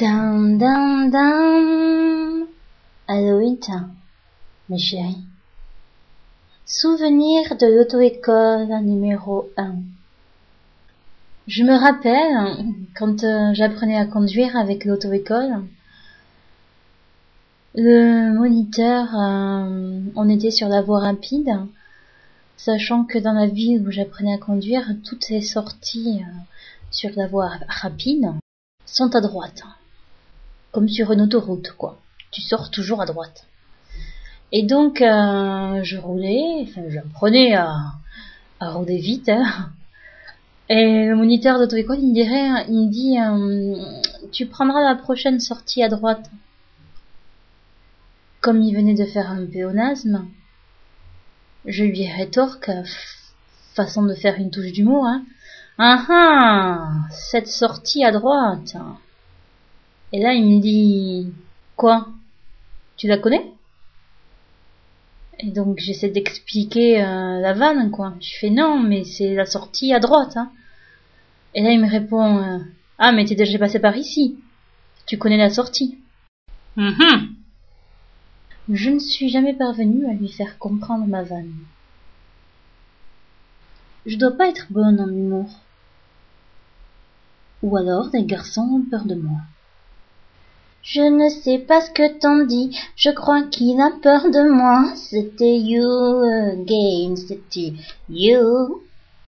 Dun, dun, dun. Aloïta, mes chéris. Souvenir de l'auto-école numéro 1. Je me rappelle, quand euh, j'apprenais à conduire avec l'auto-école, le moniteur, euh, on était sur la voie rapide, sachant que dans la ville où j'apprenais à conduire, toutes les sorties euh, sur la voie rapide sont à droite. Comme sur une autoroute, quoi. Tu sors toujours à droite. Et donc, euh, je roulais, enfin, j'apprenais à, à rouler vite, hein. Et le moniteur d'auto-école, il me dirait, il me dit, euh, tu prendras la prochaine sortie à droite. Comme il venait de faire un péonasme, je lui rétorque, façon de faire une touche d'humour, hein. Ah ah, cette sortie à droite. Et là, il me dit, quoi? Tu la connais? Et donc, j'essaie d'expliquer euh, la vanne, quoi. Je fais non, mais c'est la sortie à droite, hein. Et là, il me répond euh, Ah, mais t'es déjà passé par ici. Tu connais la sortie. Mhm. Je ne suis jamais parvenue à lui faire comprendre ma vanne. Je dois pas être bonne en humour. Ou alors des garçons ont peur de moi. Je ne sais pas ce que t'en dis, je crois qu'il a peur de moi. C'était you again, c'était you